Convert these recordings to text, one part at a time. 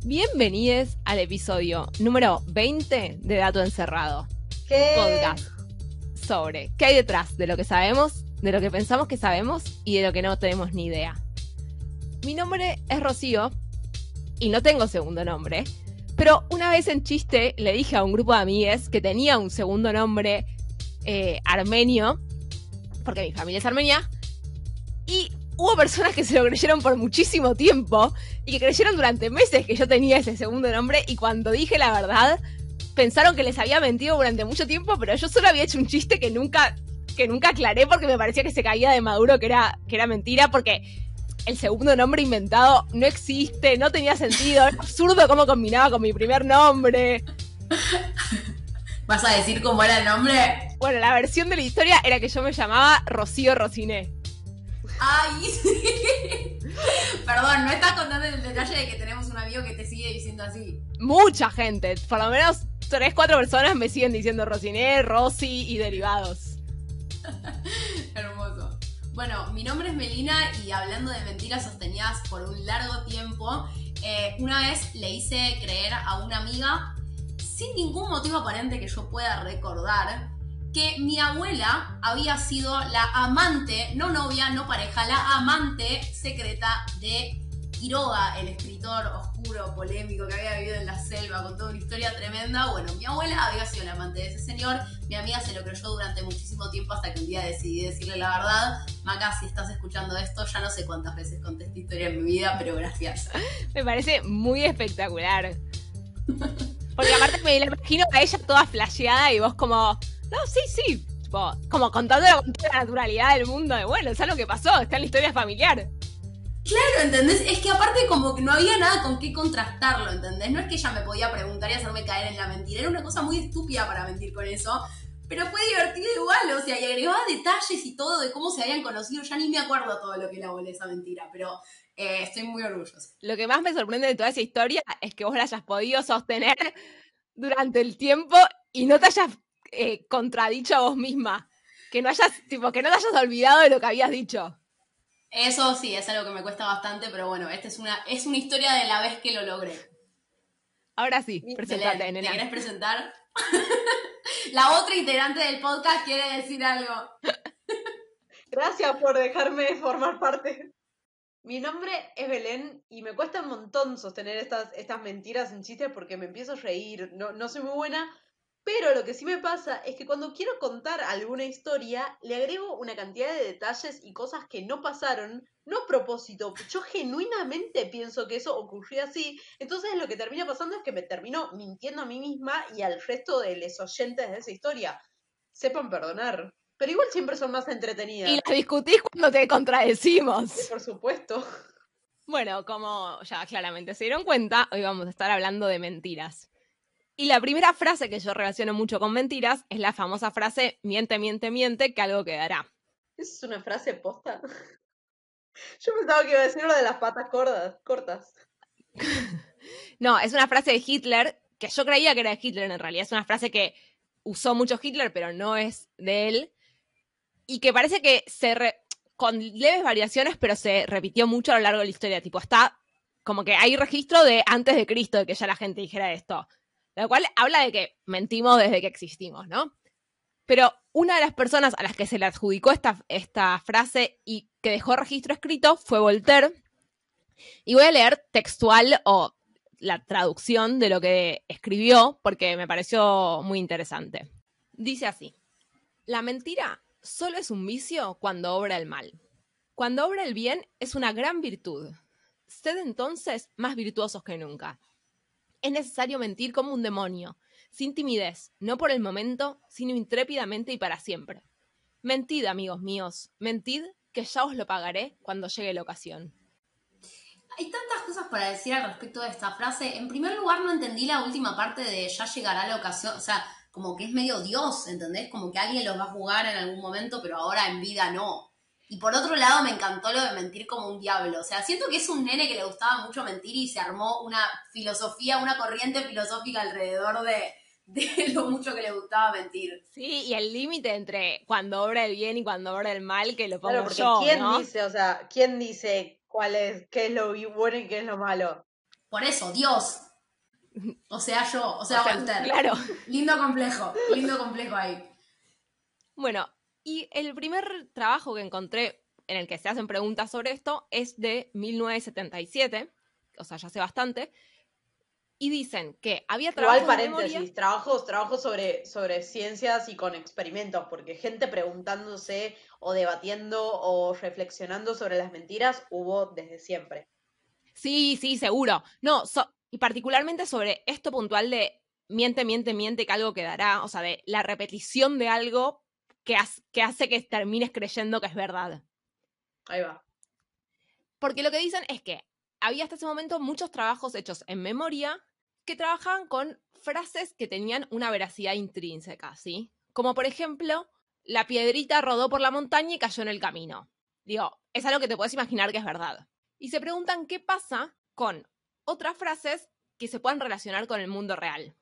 Bienvenidos al episodio número 20 de Dato Encerrado. ¿Qué? Podcast sobre qué hay detrás de lo que sabemos, de lo que pensamos que sabemos y de lo que no tenemos ni idea. Mi nombre es Rocío y no tengo segundo nombre, pero una vez en chiste le dije a un grupo de amigues que tenía un segundo nombre eh, armenio, porque mi familia es armenia, hubo personas que se lo creyeron por muchísimo tiempo y que creyeron durante meses que yo tenía ese segundo nombre y cuando dije la verdad pensaron que les había mentido durante mucho tiempo, pero yo solo había hecho un chiste que nunca que nunca aclaré porque me parecía que se caía de maduro que era que era mentira porque el segundo nombre inventado no existe, no tenía sentido, es absurdo cómo combinaba con mi primer nombre. ¿Vas a decir cómo era el nombre? Bueno, la versión de la historia era que yo me llamaba Rocío Rociné. Ay, sí. Perdón, no estás contando el detalle de que tenemos un amigo que te sigue diciendo así. Mucha gente, por lo menos tres, cuatro personas me siguen diciendo Rociné, Rosy y derivados. Hermoso. Bueno, mi nombre es Melina y hablando de mentiras sostenidas por un largo tiempo, eh, una vez le hice creer a una amiga, sin ningún motivo aparente que yo pueda recordar, que mi abuela había sido la amante, no novia, no pareja, la amante secreta de Quiroga, el escritor oscuro, polémico que había vivido en la selva con toda una historia tremenda. Bueno, mi abuela había sido la amante de ese señor, mi amiga se lo creyó durante muchísimo tiempo hasta que un día decidí decirle la verdad. Maca, si estás escuchando esto, ya no sé cuántas veces conté esta historia en mi vida, pero gracias. Me parece muy espectacular. Porque aparte me la imagino a ella toda flasheada y vos como, no, sí, sí. Tipo, como contándolo con toda la naturalidad del mundo de, bueno, es algo que pasó, está en la historia familiar. Claro, ¿entendés? Es que aparte como que no había nada con qué contrastarlo, ¿entendés? No es que ella me podía preguntar y hacerme caer en la mentira, era una cosa muy estúpida para mentir con eso, pero fue divertido igual, o sea, y agregaba detalles y todo de cómo se habían conocido, ya ni me acuerdo todo lo que la volé esa mentira, pero eh, estoy muy orgullosa. Lo que más me sorprende de toda esa historia es que vos la hayas podido sostener durante el tiempo y no te hayas eh, contradicho a vos misma. Que no hayas, tipo, que no te hayas olvidado de lo que habías dicho. Eso sí, es algo que me cuesta bastante, pero bueno, esta es una, es una historia de la vez que lo logré. Ahora sí, presentate, ¿Te querés presentar? la otra integrante del podcast quiere decir algo. Gracias por dejarme formar parte. Mi nombre es Belén y me cuesta un montón sostener estas, estas mentiras en chistes porque me empiezo a reír. No, no soy muy buena, pero lo que sí me pasa es que cuando quiero contar alguna historia, le agrego una cantidad de detalles y cosas que no pasaron, no a propósito. Yo genuinamente pienso que eso ocurrió así. Entonces lo que termina pasando es que me termino mintiendo a mí misma y al resto de los oyentes de esa historia. Sepan perdonar. Pero igual siempre son más entretenidas. Y las discutís cuando te contradecimos. Sí, por supuesto. Bueno, como ya claramente se dieron cuenta, hoy vamos a estar hablando de mentiras. Y la primera frase que yo relaciono mucho con mentiras es la famosa frase miente, miente, miente, que algo quedará. ¿Es una frase posta? Yo pensaba que iba a decir lo de las patas cortas. cortas. no, es una frase de Hitler que yo creía que era de Hitler en realidad. Es una frase que usó mucho Hitler, pero no es de él. Y que parece que se con leves variaciones, pero se repitió mucho a lo largo de la historia. Tipo, está como que hay registro de antes de Cristo de que ya la gente dijera esto. Lo cual habla de que mentimos desde que existimos, ¿no? Pero una de las personas a las que se le adjudicó esta, esta frase y que dejó registro escrito fue Voltaire. Y voy a leer textual o la traducción de lo que escribió porque me pareció muy interesante. Dice así, la mentira solo es un vicio cuando obra el mal. Cuando obra el bien es una gran virtud. Sed entonces más virtuosos que nunca es necesario mentir como un demonio, sin timidez, no por el momento, sino intrépidamente y para siempre. Mentid, amigos míos, mentid, que ya os lo pagaré cuando llegue la ocasión. Hay tantas cosas para decir al respecto de esta frase. En primer lugar, no entendí la última parte de ya llegará la ocasión. O sea, como que es medio Dios, ¿entendés? Como que alguien los va a jugar en algún momento, pero ahora en vida no. Y por otro lado, me encantó lo de mentir como un diablo. O sea, siento que es un nene que le gustaba mucho mentir y se armó una filosofía, una corriente filosófica alrededor de, lo mucho que le gustaba mentir. Sí, y el límite entre cuando obra el bien y cuando obra el mal, que lo pongo claro, ¿quién dice, o sea, quién dice cuál es, qué es lo bueno y qué es lo malo? Por eso, Dios. O sea, yo, o sea, O sea, Walter. claro. Lindo complejo, lindo complejo ahí. Bueno, y el primer trabajo que encontré en el que se hacen preguntas sobre esto es de 1977, o sea, ya hace bastante, y dicen que había trabajos Igual de paréntesis, memoria. trabajos, trabajos sobre, sobre ciencias y con experimentos, porque gente preguntándose o debatiendo o reflexionando sobre las mentiras hubo desde siempre. Sí, sí, seguro. No, so- y particularmente sobre esto puntual de miente, miente, miente, que algo quedará, o sea, de la repetición de algo que, has- que hace que termines creyendo que es verdad. Ahí va. Porque lo que dicen es que había hasta ese momento muchos trabajos hechos en memoria que trabajaban con frases que tenían una veracidad intrínseca, ¿sí? Como por ejemplo, la piedrita rodó por la montaña y cayó en el camino. Digo, es algo que te puedes imaginar que es verdad. Y se preguntan qué pasa con otras frases que se puedan relacionar con el mundo real.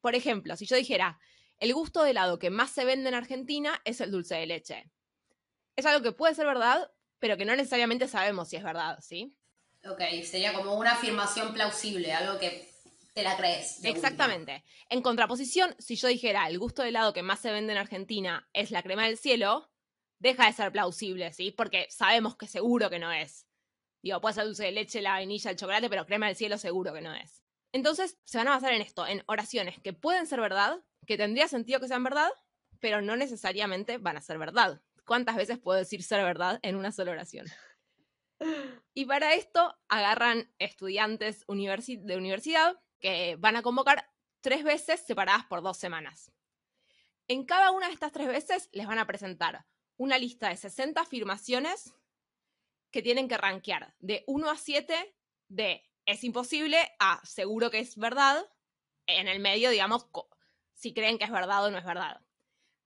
Por ejemplo, si yo dijera, el gusto de helado que más se vende en Argentina es el dulce de leche. Es algo que puede ser verdad, pero que no necesariamente sabemos si es verdad, ¿sí? Ok, sería como una afirmación plausible, algo que te la crees. última. Exactamente. En contraposición, si yo dijera el gusto de helado que más se vende en Argentina es la crema del cielo, deja de ser plausible, ¿sí? Porque sabemos que seguro que no es. Digo, puede ser dulce de leche, la vainilla, el chocolate, pero crema del cielo seguro que no es. Entonces, se van a basar en esto, en oraciones que pueden ser verdad, que tendría sentido que sean verdad, pero no necesariamente van a ser verdad. ¿Cuántas veces puedo decir ser verdad en una sola oración? Y para esto agarran estudiantes universi- de universidad que van a convocar tres veces separadas por dos semanas. En cada una de estas tres veces les van a presentar una lista de 60 afirmaciones que tienen que rankear de 1 a 7 de es imposible a seguro que es verdad, en el medio, digamos, si creen que es verdad o no es verdad.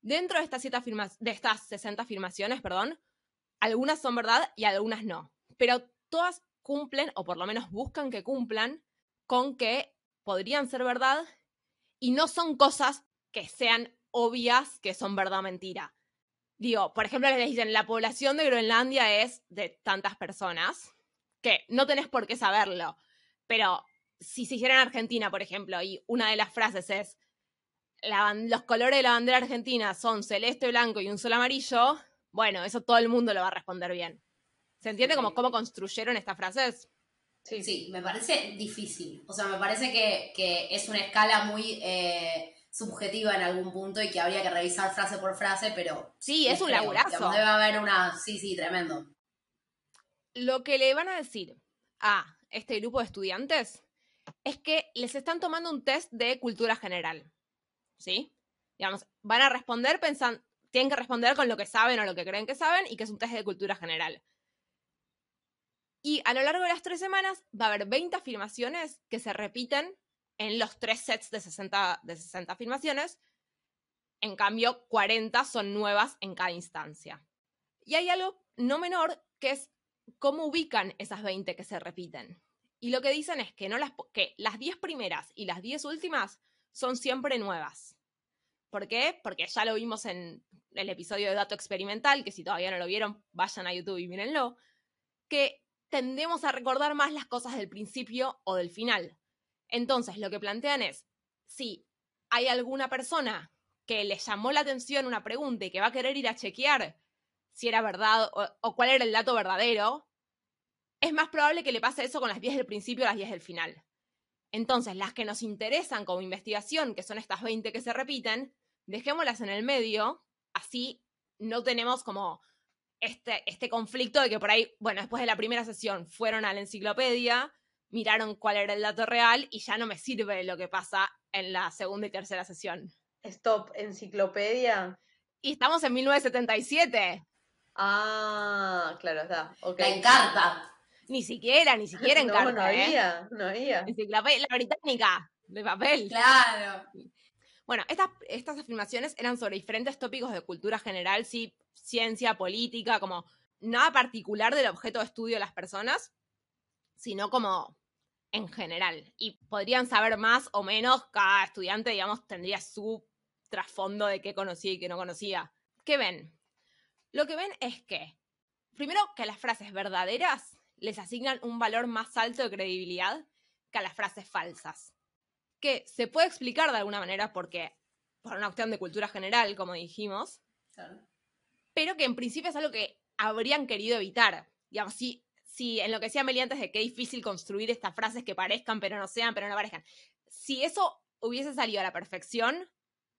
Dentro de estas, siete de estas 60 afirmaciones, perdón, algunas son verdad y algunas no. Pero todas cumplen, o por lo menos buscan que cumplan, con que podrían ser verdad y no son cosas que sean obvias que son verdad o mentira. Digo, por ejemplo, les dicen, la población de Groenlandia es de tantas personas, que no tenés por qué saberlo, pero si se hiciera en Argentina, por ejemplo, y una de las frases es, la los colores de la bandera argentina son celeste, blanco y un sol amarillo, bueno, eso todo el mundo lo va a responder bien. ¿Se entiende como cómo construyeron estas frases? Sí, Sí, me parece difícil. O sea, me parece que, que es una escala muy eh, subjetiva en algún punto y que habría que revisar frase por frase, pero. Sí, es un creo. laburazo. Digamos, Debe haber una. Sí, sí, tremendo. Lo que le van a decir a este grupo de estudiantes es que les están tomando un test de cultura general. ¿Sí? Digamos, van a responder pensando, tienen que responder con lo que saben o lo que creen que saben y que es un test de cultura general. Y a lo largo de las tres semanas va a haber 20 afirmaciones que se repiten en los tres sets de 60, de 60 afirmaciones. En cambio, 40 son nuevas en cada instancia. Y hay algo no menor que es cómo ubican esas 20 que se repiten. Y lo que dicen es que, no las, que las 10 primeras y las 10 últimas son siempre nuevas. ¿Por qué? Porque ya lo vimos en el episodio de Dato Experimental, que si todavía no lo vieron, vayan a YouTube y mírenlo, que tendemos a recordar más las cosas del principio o del final. Entonces, lo que plantean es, si hay alguna persona que le llamó la atención una pregunta y que va a querer ir a chequear si era verdad o, o cuál era el dato verdadero, es más probable que le pase eso con las 10 del principio o las 10 del final. Entonces, las que nos interesan como investigación, que son estas 20 que se repiten, dejémoslas en el medio, así no tenemos como este, este conflicto de que por ahí, bueno, después de la primera sesión fueron a la enciclopedia, miraron cuál era el dato real y ya no me sirve lo que pasa en la segunda y tercera sesión. Stop, enciclopedia. Y estamos en 1977. Ah, claro, está. ok. La encarta. Ni siquiera, ni siquiera en no, carta, no ¿eh? había, no había. Enciclopedia, la británica, de papel. Claro. Bueno, estas, estas afirmaciones eran sobre diferentes tópicos de cultura general, sí, ciencia, política, como nada particular del objeto de estudio de las personas, sino como en general. Y podrían saber más o menos, cada estudiante, digamos, tendría su trasfondo de qué conocía y qué no conocía. ¿Qué ven? Lo que ven es que, primero, que las frases verdaderas les asignan un valor más alto de credibilidad aparezcan las frases falsas. Que se puede explicar de alguna manera porque, por una cuestión de cultura general, como dijimos, Claro. pero que en principio es algo que habrían querido evitar. Digamos, si, si en lo que decía Meli antes de que es difícil construir estas frases que parezcan, pero no sean, pero no parezcan. Si eso hubiese salido a la perfección,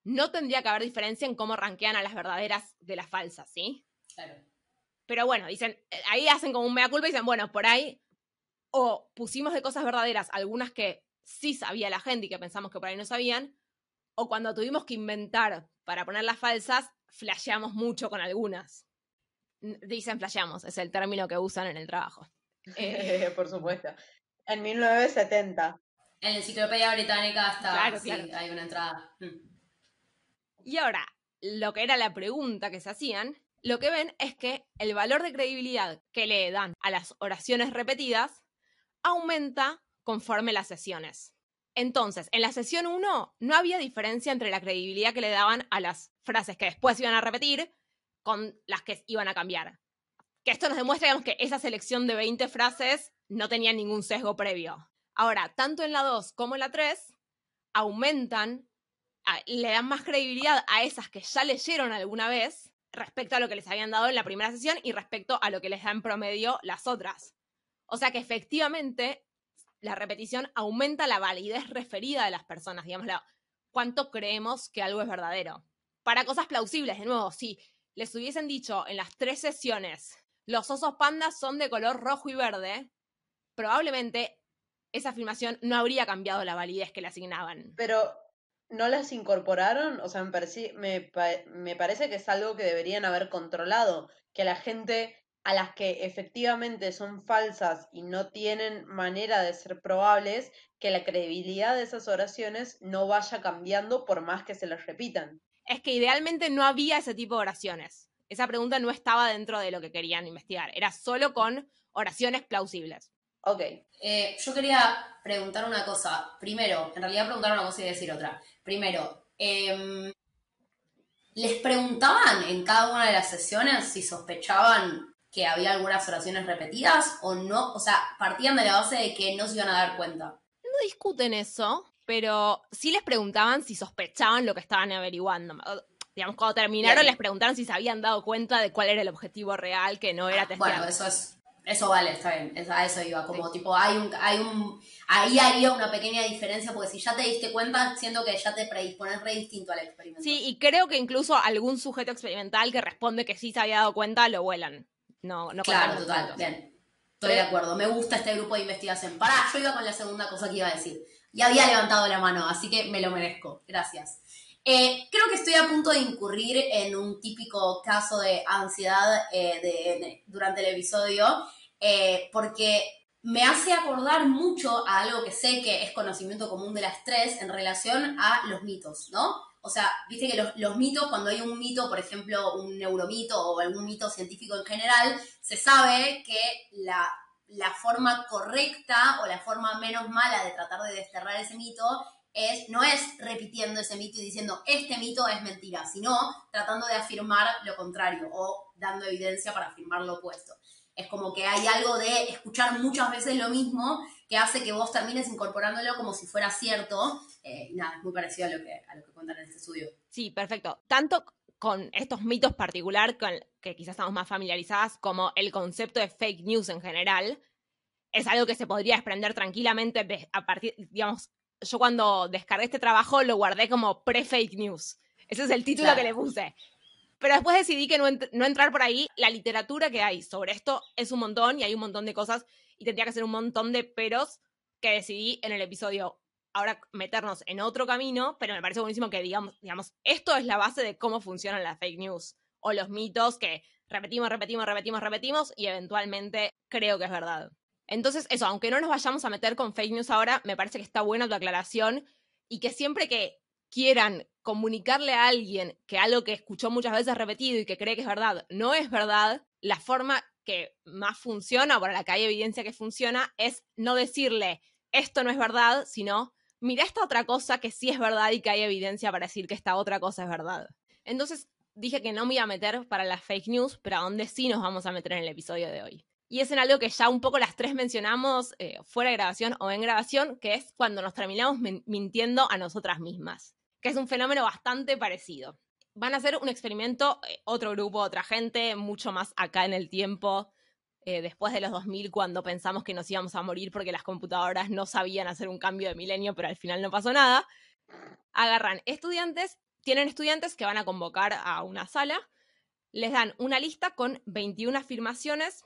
no tendría que haber diferencia en cómo rankean a las verdaderas de las falsas, ¿sí? Claro. Pero bueno, dicen, eh, ahí hacen como un mea culpa y dicen, bueno, por ahí o pusimos de cosas verdaderas algunas que sí sabía la gente y que pensamos que por ahí no sabían, o cuando tuvimos que inventar para poner las falsas, flasheamos mucho con algunas. Dicen flasheamos, es el término que usan en el trabajo. Eh, Por supuesto. En 1970. En la enciclopedia británica está, Claro, sí, claro. hay una entrada. Mm. Y ahora, lo que era la pregunta que se hacían, lo que ven es que el valor de credibilidad que le dan a las oraciones repetidas aumenta conforme las sesiones. Entonces, en la sesión 1 no había diferencia entre la credibilidad que le daban a las frases que después iban a repetir con las que iban a cambiar. Que esto nos demuestra, que esa selección de 20 frases no tenía ningún sesgo previo. Ahora, tanto en la 2 como en la 3 aumentan le dan más credibilidad a esas que ya leyeron alguna vez respecto a lo que les habían dado en la primera sesión y respecto a lo que les da en promedio las otras. O sea que efectivamente la repetición aumenta la validez referida de las personas, digamos, la- cuánto creemos que algo es verdadero. Para cosas plausibles, de nuevo, si les hubiesen dicho en las tres sesiones, los osos pandas son de color rojo y verde, probablemente esa afirmación no habría cambiado la validez que le asignaban. Pero, ¿no las incorporaron? O sea, me, pareci- me, pa- me parece que es algo que deberían haber controlado. Que la gente a las que efectivamente son falsas y no tienen manera de ser probables, que la credibilidad de esas oraciones no vaya cambiando por más que se las repitan. es que idealmente no había ese tipo de oraciones. Esa pregunta no estaba dentro de lo que querían investigar. Era solo con oraciones plausibles. Ok. Eh, yo quería preguntar una cosa. Primero, en realidad preguntar una cosa y decir otra. Primero, em, ¿les preguntaban en cada una de las sesiones si sospechaban que había algunas oraciones repetidas o no? O sea, partían de la base de que no se iban a dar cuenta. No discuten eso, pero sí les preguntaban si sospechaban lo que estaban averiguando. Digamos, cuando terminaron Bien. les preguntaron si se habían dado cuenta de cuál era el objetivo real, que no era testear. Bueno, eso es. Eso vale, está bien. A eso iba. Como tipo, hay un, hay un. Ahí haría una pequeña diferencia, porque si ya te diste cuenta, siento que ya te predispones re distinto al experimento. Sí, y creo que incluso algún sujeto experimental que responde que sí se había dado cuenta lo vuelan. No, no Claro, total, bien. Estoy de acuerdo, me gusta este grupo de investigación. Pará, yo iba con la segunda cosa que iba a decir. Y había levantado la mano, así que me lo merezco. Gracias. Eh, creo que estoy a punto de incurrir en un típico caso de ansiedad eh, de- de- durante el episodio, eh, porque me hace acordar mucho a algo que sé que es conocimiento común de las tres en relación a los mitos, ¿no? O sea, viste que los, los mitos, cuando hay un mito, por ejemplo, un neuromito o algún mito científico en general, se sabe que la, la forma correcta o la forma menos mala de tratar de desterrar ese mito es, no es repitiendo ese mito y diciendo este mito es mentira, sino tratando de afirmar lo contrario o dando evidencia para afirmar lo opuesto. Es como que hay algo de escuchar muchas veces lo mismo que hace que vos termines incorporándolo como si fuera cierto. Eh, nada, es muy parecido a lo, que, a lo que cuentan en este estudio. Sí, perfecto. Tanto con estos mitos particular con que quizás estamos más familiarizadas como el concepto de fake news en general, es algo que se podría desprender tranquilamente de- a partir, digamos, yo cuando descargué este trabajo lo guardé como pre-fake news. Ese es el título Claro. que le puse. Pero después decidí que no, ent- no entrar por ahí. La literatura que hay sobre esto es un montón y hay un montón de cosas y tendría que ser un montón de peros que decidí en el episodio ahora meternos en otro camino, pero me parece buenísimo que digamos, digamos, esto es la base de cómo funcionan las fake news o los mitos que repetimos, repetimos, repetimos, repetimos y eventualmente creo que es verdad. Entonces, eso, aunque no nos vayamos a meter con fake news ahora, me parece que está buena tu aclaración y que siempre que quieran comunicarle a alguien que algo que escuchó muchas veces repetido y que cree que es verdad no es verdad, la forma que más funciona o para la que hay evidencia que funciona es no decirle esto no es verdad, sino mira esta otra cosa que sí es verdad y que hay evidencia para decir que esta otra cosa es verdad. Entonces dije que no me iba a meter para las fake news, pero a dónde sí nos vamos a meter en el episodio de hoy. Y es en algo que ya un poco las tres mencionamos eh, fuera de grabación o en grabación, que es cuando nos terminamos mintiendo a nosotras mismas, es un fenómeno bastante parecido. Van a hacer un experimento, eh, otro grupo, otra gente, mucho más acá en el tiempo, eh, después de los 2000, cuando pensamos que nos íbamos a morir porque las computadoras no sabían hacer un cambio de milenio, pero al final no pasó nada. Agarran estudiantes, tienen estudiantes que van a convocar a una sala, les dan una lista con 21 afirmaciones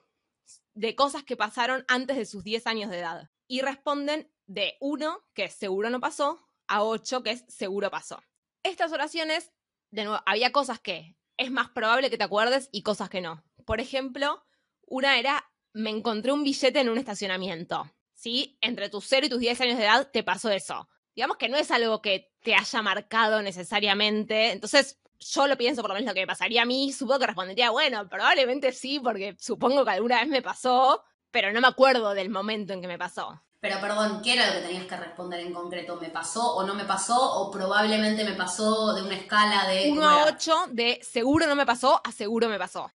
de cosas que pasaron antes de sus 10 años de edad. Y responden de 1, que seguro no pasó, a 8, que es seguro pasó. Estas oraciones, de nuevo, había cosas que es más probable que te acuerdes y cosas que no. Por ejemplo, una era, me encontré un billete en un estacionamiento. ¿Sí? Entre tus 0 y tus 10 años de edad te pasó eso. Digamos que no es algo que te haya marcado necesariamente. Entonces, yo lo pienso, por lo menos lo que me pasaría a mí, supongo que respondería, bueno, probablemente sí, porque supongo que alguna vez me pasó, pero no me acuerdo del momento en que me pasó. Pero perdón, ¿qué era lo que tenías que responder en concreto? ¿Me pasó o no me pasó? ¿O probablemente me pasó de una escala de... 1 a 8 de seguro no me pasó a seguro me pasó.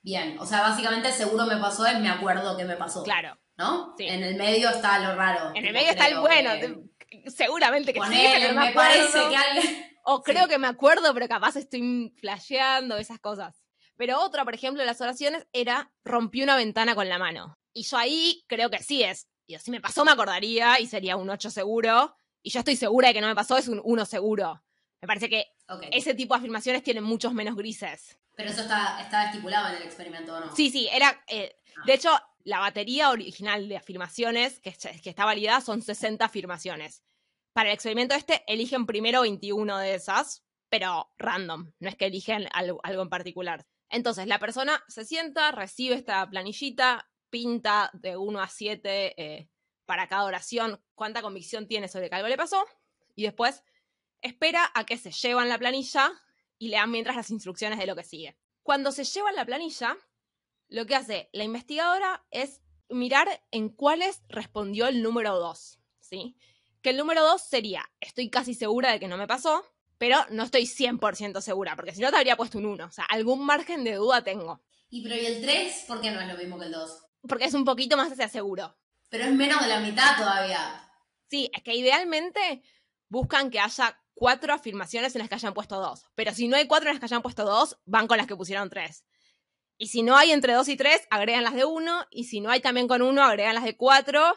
Bien, o sea, básicamente seguro me pasó es me acuerdo que me pasó. Claro. ¿No? Sí. En el medio está lo raro. En el medio está el bueno. Seguramente que sí, pero no me, parece que alguien... O creo que me acuerdo, pero capaz estoy flasheando, esas cosas. Pero otra, por ejemplo, de las oraciones era rompí una ventana con la mano. Y yo ahí creo que sí es. Y si me pasó, me acordaría y sería un 8 seguro. Y yo estoy segura de que no me pasó, es un 1 seguro. Me parece que ese tipo de afirmaciones tienen muchos menos grises. Pero eso está, está estipulado en el experimento, ¿o no? Sí, sí, era. Eh, ah. De hecho, la batería original de afirmaciones que, que está validada son 60 afirmaciones. Para el experimento este eligen primero 21 de esas, pero random, no es que eligen algo, en particular. Entonces, la persona se sienta, recibe esta planillita, pinta de 1 a 7 eh, para cada oración cuánta convicción tiene sobre que algo le pasó, y después espera a que se llevan la planilla y lean mientras las instrucciones de lo que sigue. Cuando se llevan la planilla, lo que hace la investigadora es mirar en cuáles respondió el número 2, ¿sí? Que el número dos sería, estoy casi segura de que no me pasó, pero no estoy 100% segura, porque si no te habría puesto un 1. O sea, algún margen de duda tengo. ¿Y pero y el 3? ¿Por qué no es lo mismo que el 2? Porque es un poquito más hacia seguro. Pero es menos de la mitad todavía. Sí, es que idealmente buscan que haya cuatro afirmaciones en las que hayan puesto dos. Pero si no hay cuatro en las que hayan puesto dos, van con las que pusieron tres. Y si no hay entre dos y tres, agregan las de uno. Y si no hay también con uno, agregan las de cuatro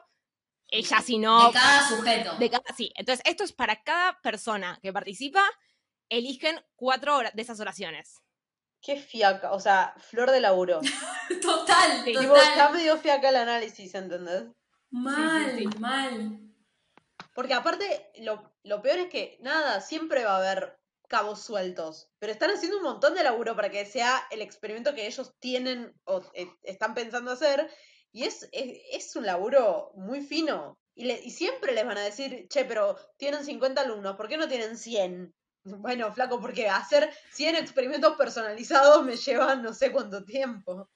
ella si no... De cada sujeto. De sí, entonces esto es para cada persona que participa, eligen cuatro de esas oraciones. Qué fiaca, o sea, flor de laburo. total, sí, total. ya me dio fiaca el análisis, ¿entendés? Mal, mal. Porque aparte, lo, lo peor es que, nada, siempre va a haber cabos sueltos, pero están haciendo un montón de laburo para que sea el experimento que ellos tienen o eh, están pensando hacer y es, es, un laburo muy fino. Y, le, y siempre les van a decir, che, pero tienen 50 alumnos, ¿por qué no tienen 100? Bueno, flaco, porque hacer 100 experimentos personalizados me lleva no sé cuánto tiempo.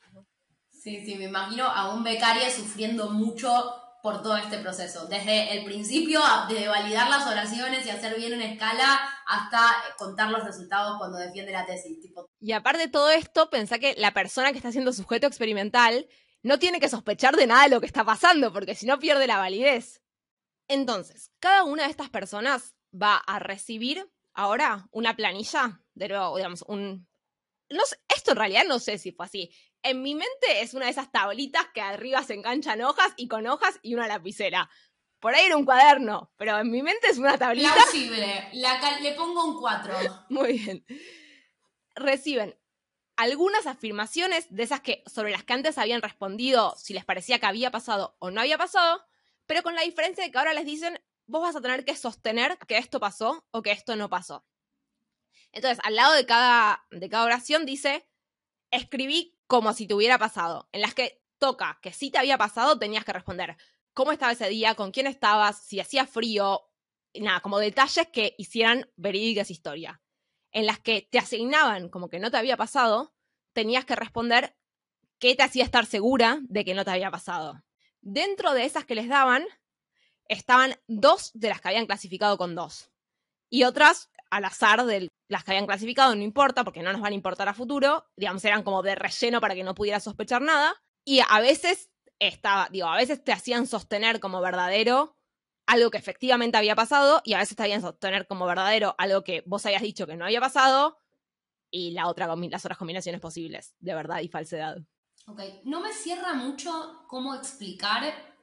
Sí, sí, me imagino a un becario sufriendo mucho por todo este proceso. Desde el principio, de validar las oraciones y hacer bien una escala, hasta contar los resultados cuando defiende la tesis. Tipo. Y aparte de todo esto, pensá que la persona que está haciendo sujeto experimental no tiene que sospechar de nada de lo que está pasando, porque si no pierde la validez. Entonces, cada una de estas personas va a recibir ahora una planilla, de nuevo, digamos, un... No esto en realidad no sé si fue así. En mi mente es una de esas tablitas que arriba se enganchan hojas y con hojas y una lapicera. Por ahí era un cuaderno, pero en mi mente es una tablita. Plausible. le pongo un 4. Muy bien. Reciben algunas afirmaciones de esas que sobre las que antes habían respondido si les parecía que había pasado o no había pasado, pero con la diferencia de que ahora les dicen, vos vas a tener que sostener que esto pasó o que esto no pasó. Entonces, al lado de cada, de cada oración dice, escribí como si te hubiera pasado, en las que toca que si te había pasado, tenías que responder. Cómo estaba ese día, con quién estabas, si hacía frío, nada, como detalles que hicieran verídicas historia. En las que te asignaban como que no te había pasado, tenías que responder qué te hacía estar segura de que no te había pasado. Dentro de esas que les daban, estaban dos de las que habían clasificado con dos. Y otras al azar de las que habían clasificado, no importa, porque no nos van a importar a futuro. Digamos, eran como de relleno para que no pudiera sospechar nada. Y a veces estaba, digo, a veces te hacían sostener como verdadero algo que efectivamente había pasado y a veces te hacían sostener como verdadero algo que vos habías dicho que no había pasado y la otra, las otras combinaciones posibles de verdad y falsedad. Ok, no me cierra mucho cómo explicar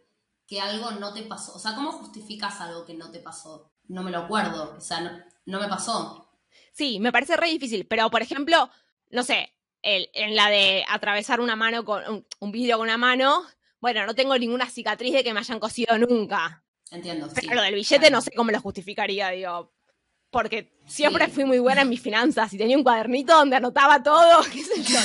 que algo no te pasó. O sea, ¿cómo justificas algo que no te pasó? No me lo acuerdo, o sea, no, me pasó. Sí, me parece re difícil, pero por ejemplo, no sé, el, en la de atravesar una mano con un, un vidrio con una mano, bueno, no tengo ninguna cicatriz de que me hayan cosido nunca. Entiendo. Pero lo del billete no sé cómo lo justificaría, digo. Porque siempre fui muy buena en mis finanzas y tenía un cuadernito donde anotaba todo, qué sé yo,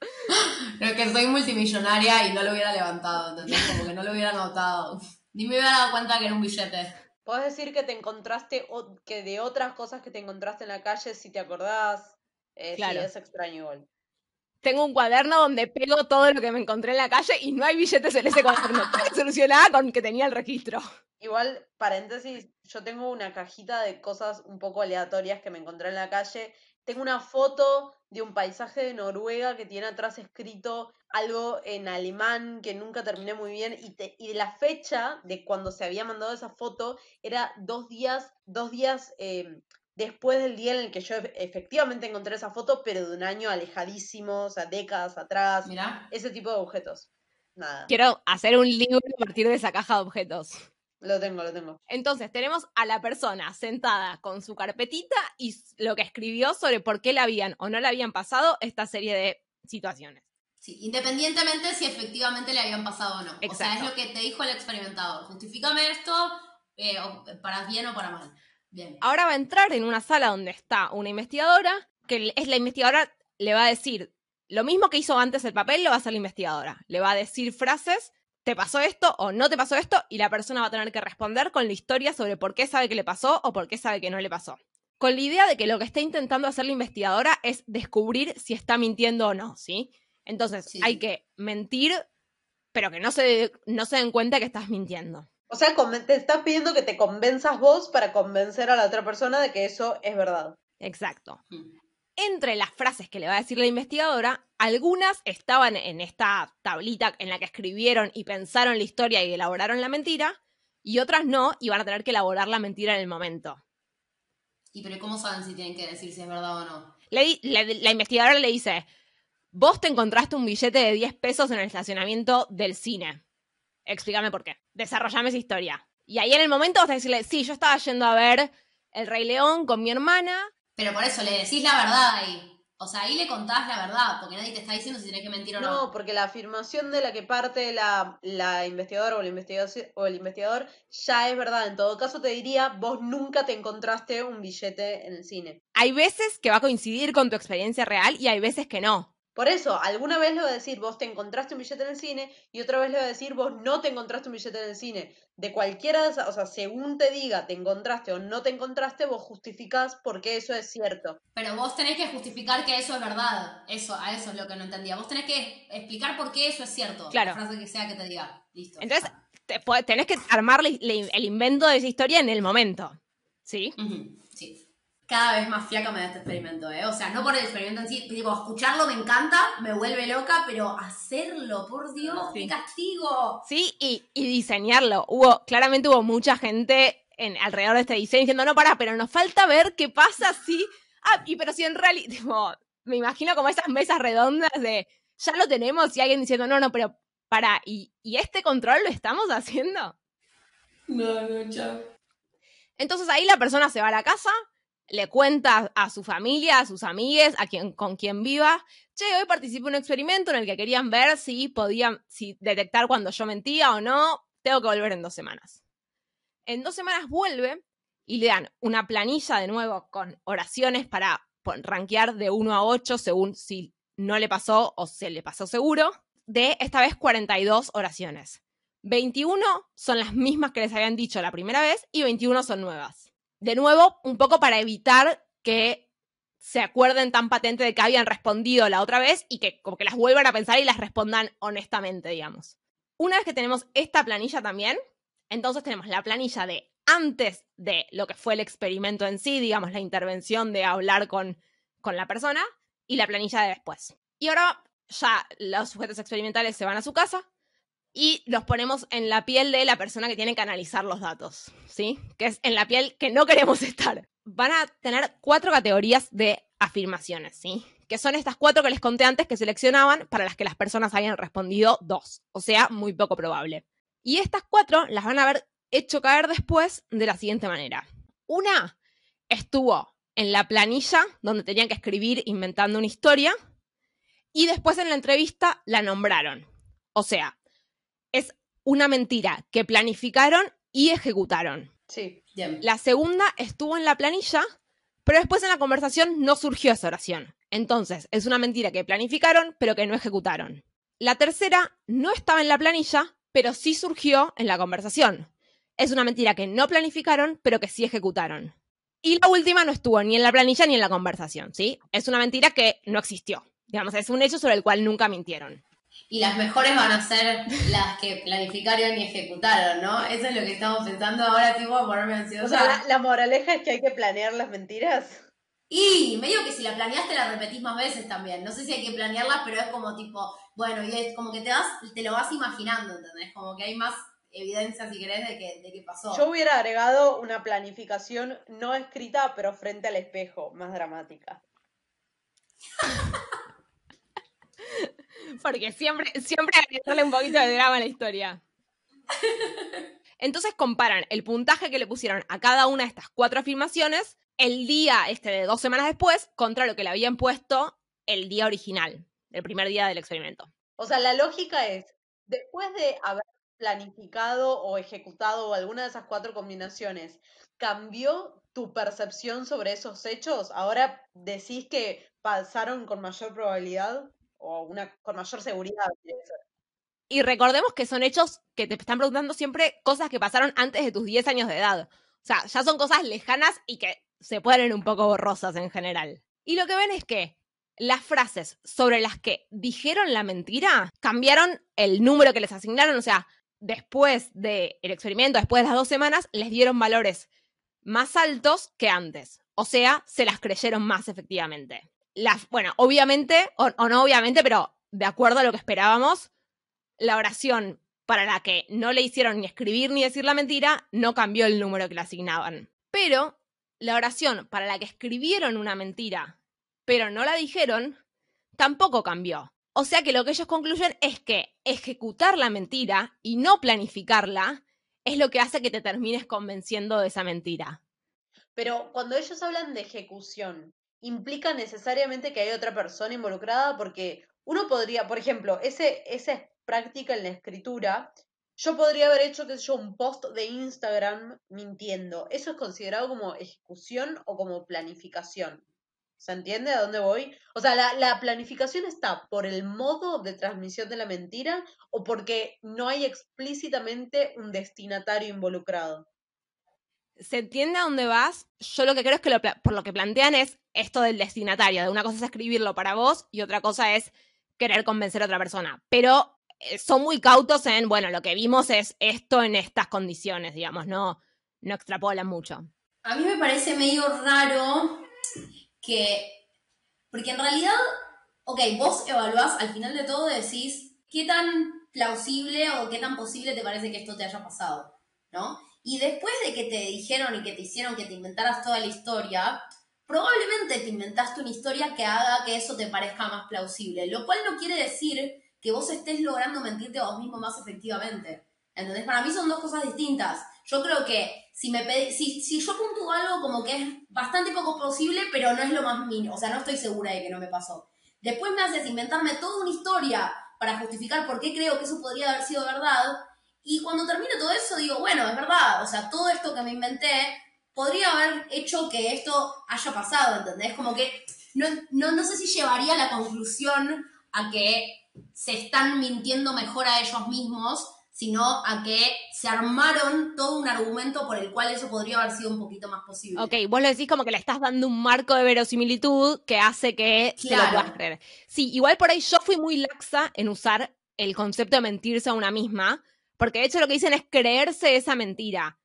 Pero que soy multimillonaria y no lo hubiera levantado, ¿entendés? Como que no lo hubiera anotado. Ni me hubiera dado cuenta que era un billete. Puedes decir que te encontraste, que de otras cosas que te encontraste en la calle, si te acordás, eh, claro. es extraño igual tengo un cuaderno donde pego todo lo que me encontré en la calle y no hay billetes en ese cuaderno. Todo solucionaba con que tenía el registro. Igual, paréntesis, yo tengo una cajita de cosas un poco aleatorias que me encontré en la calle. Tengo una foto de un paisaje de Noruega que tiene atrás escrito algo en alemán que nunca terminé muy bien y, y la fecha de cuando se había mandado esa foto era dos días, dos días eh, después del día en el que yo efectivamente encontré esa foto, pero de un año alejadísimo, o sea, décadas atrás. Ese tipo de objetos. Nada. Quiero hacer un libro a partir de esa caja de objetos. Lo tengo, lo tengo. Entonces, tenemos a la persona sentada con su carpetita y lo que escribió sobre por qué le habían o no le habían pasado esta serie de situaciones. Sí, independientemente si efectivamente le habían pasado o no. O sea, es lo que te dijo el experimentador. Justifícame esto eh, para bien o para mal. Ahora va a entrar en una sala donde está una investigadora, que es la investigadora, le va a decir lo mismo que hizo antes el papel, lo va a hacer la investigadora. Le va a decir frases, te pasó esto o no te pasó esto, y la persona va a tener que responder con la historia sobre por qué sabe que le pasó o por qué sabe que no le pasó. Con la idea de que lo que está intentando hacer la investigadora es descubrir si está mintiendo o no, ¿sí? Entonces hay que mentir, pero que no se, no se den cuenta que estás mintiendo. O sea, te estás pidiendo que te convenzas vos para convencer a la otra persona de que eso es verdad. Exacto. Mm. Entre las frases que le va a decir la investigadora, algunas estaban en esta tablita en la que escribieron y pensaron la historia y elaboraron la mentira, y otras no, y van a tener que elaborar la mentira en el momento. ¿Y pero cómo saben si tienen que decir si es verdad o no? la investigadora le dice, vos te encontraste un billete de 10 pesos en el estacionamiento del cine. Explícame por qué. Desarrollame esa historia. Y ahí en el momento vas a decirle, sí, yo estaba yendo a ver El Rey León con mi hermana. Pero por eso le decís la verdad ahí. O sea, ahí le contás la verdad, porque nadie te está diciendo si tienes que mentir o no. No, porque la afirmación de la que parte la, la investigadora o el, investigador, o el investigador ya es verdad. En todo caso, te diría, vos nunca te encontraste un billete en el cine. Hay veces que va a coincidir con tu experiencia real y hay veces que no. Por eso, alguna vez le va a decir, vos te encontraste un billete en el cine, y otra vez le va a decir, vos no te encontraste un billete en el cine. De cualquiera de esas, o sea, según te diga, te encontraste o no te encontraste, vos justificás por qué eso es cierto. Pero vos tenés que justificar que eso es verdad. Eso, a eso es lo que no entendía. Vos tenés que explicar por qué eso es cierto. Claro. La frase que sea que te diga. Listo. Entonces, tenés que armar el invento de esa historia en el momento. ¿Sí? Sí cada vez más fiaca me da este experimento, ¿eh? O sea, no por el experimento en sí, digo, escucharlo me encanta, me vuelve loca, pero hacerlo, por Dios, qué castigo. Sí, y, diseñarlo. Hubo, claramente hubo mucha gente en, alrededor de este diseño diciendo, no, para, pero nos falta ver qué pasa si... Ah, y pero si en realidad, me imagino como esas mesas redondas de, ya lo tenemos y alguien diciendo, no, no, pero para, ¿y, y este control lo estamos haciendo? No, no, chao. Entonces ahí la persona se va a la casa, le cuenta a su familia, a sus amigues, a quien, con quien viva, che, hoy participé en un experimento en el que querían ver si podían, si detectar cuando yo mentía o no, tengo que volver en dos semanas. En dos semanas vuelve y le dan una planilla de nuevo con oraciones para rankear de 1 a 8 según si no le pasó o se le pasó seguro, de esta vez 42 oraciones. 21 son las mismas que les habían dicho la primera vez y 21 son nuevas de nuevo, un poco para evitar que se acuerden tan patente de que habían respondido la otra vez y que como que las vuelvan a pensar y las respondan honestamente, digamos. Una vez que tenemos esta planilla también, entonces tenemos la planilla de antes de lo que fue el experimento en sí, digamos, la intervención de hablar con, con la persona, y la planilla de después. Y ahora ya los sujetos experimentales se van a su casa y los ponemos en la piel de la persona que tiene que analizar los datos, ¿sí? Que es en la piel que no queremos estar. Van a tener cuatro categorías de afirmaciones, ¿sí? Que son estas cuatro que les conté antes que seleccionaban para las que las personas habían respondido dos, o sea, muy poco probable. Y estas cuatro las van a haber hecho caer después de la siguiente manera. Una estuvo en la planilla donde tenían que escribir inventando una historia y después en la entrevista la nombraron. O sea, es una mentira que planificaron y ejecutaron. Sí. Bien. La segunda estuvo en la planilla, pero después en la conversación no surgió esa oración. Entonces, es una mentira que planificaron, pero que no ejecutaron. La tercera no estaba en la planilla, pero sí surgió en la conversación. Es una mentira que no planificaron, pero que sí ejecutaron. Y la última no estuvo ni en la planilla ni en la conversación, ¿sí? Es una mentira que no existió. Digamos, es un hecho sobre el cual nunca mintieron. Y las mejores van a ser las que planificaron y ejecutaron, ¿no? Eso es lo que estamos pensando ahora, tipo, a ponerme ansiosa. O sea, la, la moraleja es que hay que planear las mentiras. Y medio que si la planeaste la repetís más veces también. No sé si hay que planearla, pero es como tipo, bueno, y es como que te vas, te lo vas imaginando, ¿entendés? Como que hay más evidencia, si querés, de que, de que pasó. Yo hubiera agregado una planificación no escrita, pero frente al espejo, más dramática. Porque siempre, siempre darle un poquito de drama a la historia. Entonces comparan el puntaje que le pusieron a cada una de estas cuatro afirmaciones el día este de dos semanas después contra lo que le habían puesto el día original, el primer día del experimento. O sea, la lógica es, después de haber planificado o ejecutado alguna de esas cuatro combinaciones, ¿cambió tu percepción sobre esos hechos? ¿Ahora decís que pasaron con mayor probabilidad o una con mayor seguridad? Y recordemos que son hechos que te están preguntando siempre cosas que pasaron antes de tus 10 años de edad. O sea, ya son cosas lejanas y que se ponen un poco borrosas en general. Y lo que ven es que las frases sobre las que dijeron la mentira cambiaron el número que les asignaron. O sea, después del experimento, después de las dos semanas, les dieron valores más altos que antes. O sea, se las creyeron más efectivamente. Bueno, obviamente, o, o no obviamente, pero de acuerdo a lo que esperábamos, la oración para la que no le hicieron ni escribir ni decir la mentira no cambió el número que le asignaban. Pero la oración para la que escribieron una mentira, pero no la dijeron, tampoco cambió. O sea que lo que ellos concluyen es que ejecutar la mentira y no planificarla es lo que hace que te termines convenciendo de esa mentira. Pero cuando ellos hablan de ejecución, ¿implica necesariamente que hay otra persona involucrada? Porque uno podría, por ejemplo, ese, esa práctica en la escritura, yo podría haber hecho, qué sé yo, un post de Instagram mintiendo. ¿Eso es considerado como ejecución o como planificación? ¿Se entiende a dónde voy? O sea, la, la planificación está por el modo de transmisión de la mentira o porque no hay explícitamente un destinatario involucrado. ¿Se entiende a dónde vas? Yo lo que creo es que por lo que plantean es esto del destinatario. De una cosa es escribirlo para vos y otra cosa es querer convencer a otra persona. Pero eh, son muy cautos en, bueno, lo que vimos es esto en estas condiciones, digamos, no, no extrapolan mucho. A mí me parece medio raro que. Porque en realidad, ok, vos evaluás, al final de todo decís qué tan plausible o qué tan posible te parece que esto te haya pasado, ¿no? Y después de que te dijeron y que te hicieron que te inventaras toda la historia, probablemente te inventaste una historia que haga que eso te parezca más plausible, lo cual no quiere decir que vos estés logrando mentirte a vos mismo más efectivamente. ¿Entendés? Para mí son dos cosas distintas. Yo creo que si me pedi- si, si yo puntúo algo como que es bastante poco posible, pero no es lo más mínimo, o sea, no estoy segura de que no me pasó. Después me haces inventarme toda una historia para justificar por qué creo que eso podría haber sido verdad. Y cuando termino todo eso digo, bueno, es verdad, o sea, todo esto que me inventé podría haber hecho que esto haya pasado, ¿entendés? Como que no, no, no sé si llevaría a la conclusión a que se están mintiendo mejor a ellos mismos, sino a que se armaron todo un argumento por el cual eso podría haber sido un poquito más posible. Ok, vos lo decís como que le estás dando un marco de verosimilitud que hace que se lo Claro. puedas creer. Sí, igual por ahí yo fui muy laxa en usar el concepto de mentirse a una misma, porque de hecho lo que dicen es creerse esa mentira.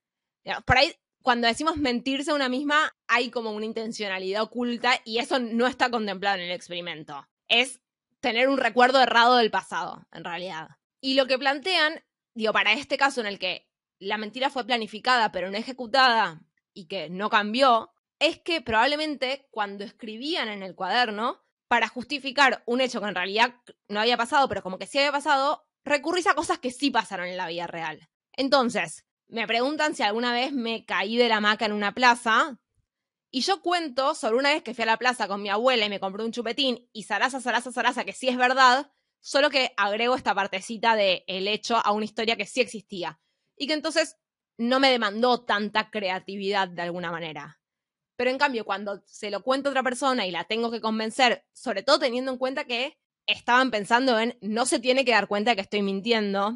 Por ahí, cuando decimos mentirse a una misma, hay como una intencionalidad oculta y eso no está contemplado en el experimento. Es tener un recuerdo errado del pasado, en realidad. Y lo que plantean, digo, para este caso en el que la mentira fue planificada pero no ejecutada y que no cambió, es que probablemente cuando escribían en el cuaderno, para justificar un hecho que en realidad no había pasado, pero como que sí había pasado, recurrís a cosas que sí pasaron en la vida real. Entonces, me preguntan si alguna vez me caí de la hamaca en una plaza. Y yo cuento sobre una vez que fui a la plaza con mi abuela y me compré un chupetín y zaraza, zaraza, zaraza, que sí es verdad, solo que agrego esta partecita de el hecho a una historia que sí existía. Y que entonces no me demandó tanta creatividad de alguna manera. Pero en cambio, cuando se lo cuento a otra persona y la tengo que convencer, sobre todo teniendo en cuenta que estaban pensando en no se tiene que dar cuenta de que estoy mintiendo,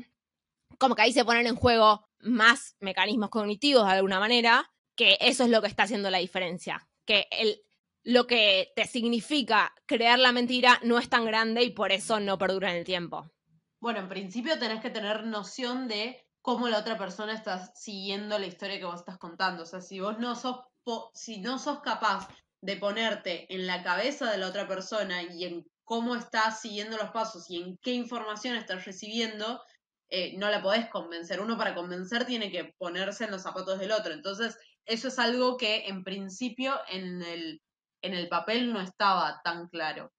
como que ahí se ponen en juego más mecanismos cognitivos de alguna manera, que eso es lo que está haciendo la diferencia. Que el, lo que te significa crear la mentira no es tan grande y por eso no perdura en el tiempo. Bueno, en principio tenés que tener noción de cómo la otra persona está siguiendo la historia que vos estás contando. O sea, si vos no sos si no sos capaz de ponerte en la cabeza de la otra persona y en cómo estás siguiendo los pasos y en qué información estás recibiendo, eh, no la podés convencer. Uno para convencer tiene que ponerse en los zapatos del otro. Entonces, eso es algo que en principio en el, en el papel no estaba tan claro.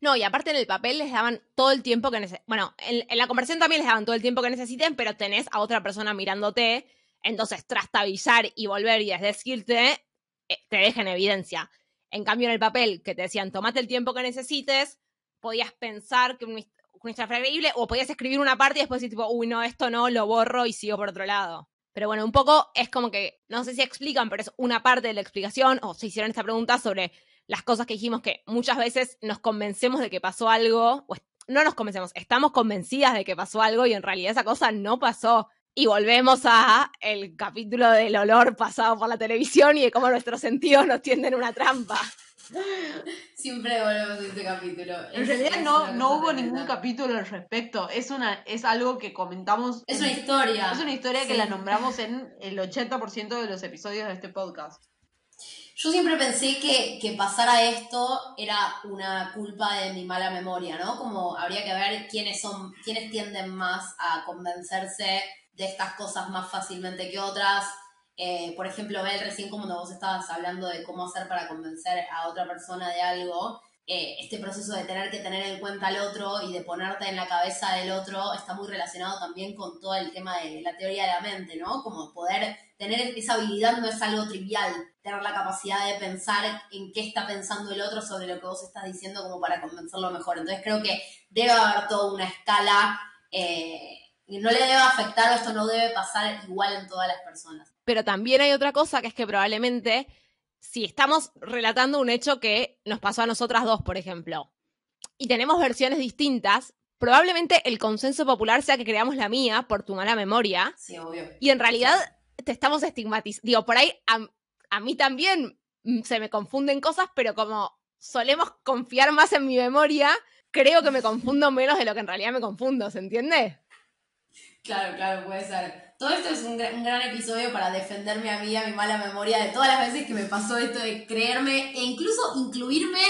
No, y aparte en el papel les daban todo el tiempo que necesiten. Bueno, en, la conversación también les daban todo el tiempo que necesiten, pero tenés a otra persona mirándote entonces, trastabillar y volver y decirte, eh, te deja en evidencia. En cambio, en el papel que te decían, tomate el tiempo que necesites, podías pensar que una creíble o podías escribir una parte y después decir, tipo, uy, no, esto no, lo borro y sigo por otro lado. Pero bueno, un poco es como que, no sé si explican, pero es una parte de la explicación, o se hicieron esta pregunta sobre las cosas que dijimos que muchas veces nos convencemos de que pasó algo, o no nos convencemos, estamos convencidas de que pasó algo y en realidad esa cosa no pasó. Y volvemos a el capítulo del olor pasado por la televisión y de cómo nuestros sentidos nos tienden una trampa. Siempre volvemos a este capítulo. En realidad no, no hubo ningún capítulo al respecto. Es una, es algo que comentamos. Es una historia. Es una historia que la nombramos en el 80% de los episodios de este podcast. Yo siempre pensé que, que pasara esto era una culpa de mi mala memoria, ¿no? Como habría que ver quiénes son, quiénes tienden más a convencerse de estas cosas más fácilmente que otras. Eh, por ejemplo, Bel, recién como vos estabas hablando de cómo hacer para convencer a otra persona de algo, eh, este proceso de tener que tener en cuenta al otro y de ponerte en la cabeza del otro está muy relacionado también con todo el tema de la teoría de la mente, ¿no? Como poder tener esa habilidad no es algo trivial, tener la capacidad de pensar en qué está pensando el otro sobre lo que vos estás diciendo como para convencerlo mejor. Entonces creo que debe haber toda una escala. Eh, y no le debe afectar o esto no debe pasar igual en todas las personas. Pero también hay otra cosa que es que probablemente si estamos relatando un hecho que nos pasó a nosotras dos, por ejemplo, y tenemos versiones distintas, probablemente el consenso popular sea que creamos la mía por tu mala memoria. Sí, obvio. Y en realidad te estamos estigmatizando. Digo, por ahí a, a mí también se me confunden cosas, pero como solemos confiar más en mi memoria, creo que me confundo menos de lo que en realidad me confundo, ¿se entiende? Claro, claro, puede ser. Todo esto es un, gran episodio para defenderme a mí, a mi mala memoria, de todas las veces que me pasó esto de creerme e incluso incluirme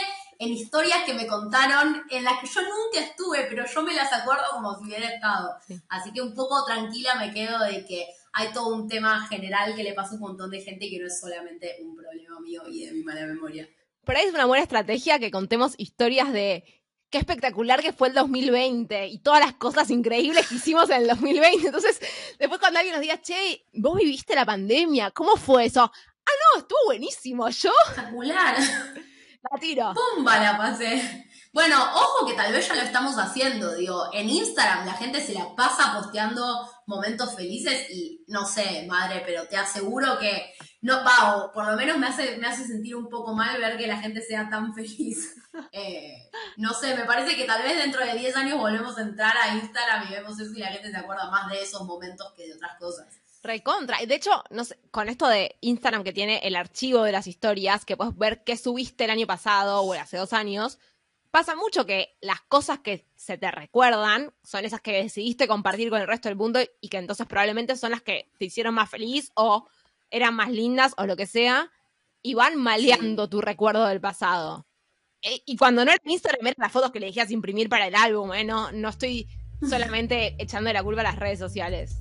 en historias que me contaron en las que yo nunca estuve, pero yo me las acuerdo como si hubiera estado. Así que un poco tranquila me quedo de que hay todo un tema general que le pasa a un montón de gente que no es solamente un problema mío y de mi mala memoria. Por ahí es una buena estrategia que contemos historias de qué espectacular que fue el 2020 y todas las cosas increíbles que hicimos en el 2020. Entonces, después cuando alguien nos diga, che, vos viviste la pandemia, ¿cómo fue eso? Ah, no, estuvo buenísimo, yo. Espectacular. La tiro. ¡Pumba la pasé! Bueno, ojo que tal vez ya lo estamos haciendo, digo, en Instagram la gente se la pasa posteando momentos felices y no sé, madre, pero te aseguro que no, va, por lo menos me hace, me hace sentir un poco mal ver que la gente sea tan feliz. Eh, no sé, me parece que tal vez dentro de 10 años volvemos a entrar a Instagram y vemos eso y la gente se acuerda más de esos momentos que de otras cosas. Recontra. De hecho, no sé, con esto de Instagram que tiene el archivo de las historias, que puedes ver qué subiste el año pasado o hace dos años, pasa mucho que las cosas que se te recuerdan son esas que decidiste compartir con el resto del mundo y que entonces probablemente son las que te hicieron más feliz o eran más lindas o lo que sea, y van maleando tu recuerdo del pasado. eh, y cuando no era Instagram, eran las fotos que le elegías imprimir para el álbum, ¿eh? No, no estoy solamente echando la culpa a las redes sociales.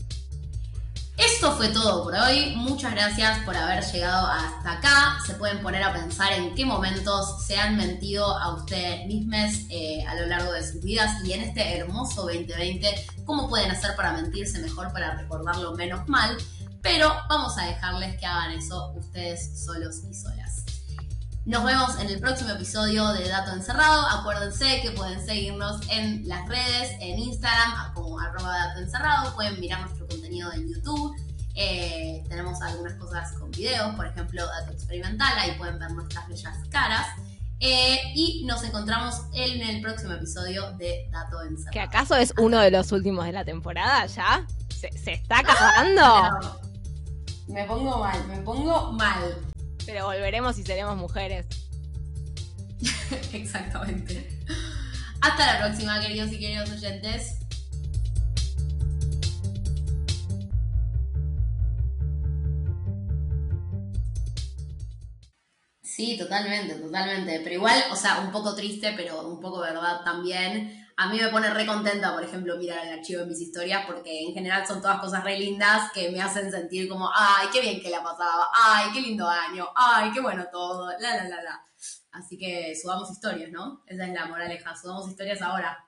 Esto fue todo por hoy. Muchas gracias por haber llegado hasta acá. Se pueden poner a pensar en qué momentos se han mentido a ustedes mismos eh, a lo largo de sus vidas y en este hermoso 2020, cómo pueden hacer para mentirse mejor, para recordarlo menos mal. Pero vamos a dejarles que hagan eso ustedes solos y solas. Nos vemos en el próximo episodio de Dato Encerrado. Acuérdense que pueden seguirnos en las redes, en Instagram como arroba Dato Encerrado. Pueden mirar nuestro contenido en YouTube. Eh, tenemos algunas cosas con videos, por ejemplo, Dato Experimental. Ahí pueden ver nuestras bellas caras. Eh, y nos encontramos en el próximo episodio de Dato Encerrado. ¿Que acaso es uno de los últimos de la temporada ya? ¿Se, se está acabando? Me pongo mal, me pongo mal. Pero volveremos y seremos mujeres. Exactamente. Hasta la próxima, queridos y queridos oyentes. Sí, totalmente, totalmente. Pero igual, o sea, un poco triste, pero un poco verdad también. A mí me pone re contenta, por ejemplo, mirar el archivo de mis historias, porque en general son todas cosas re lindas que me hacen sentir como, ay, qué bien que la pasaba, ay, qué lindo año, ay, qué bueno todo, la, la, la, la. Así que subamos historias, ¿no? Esa es la moraleja, subamos historias ahora.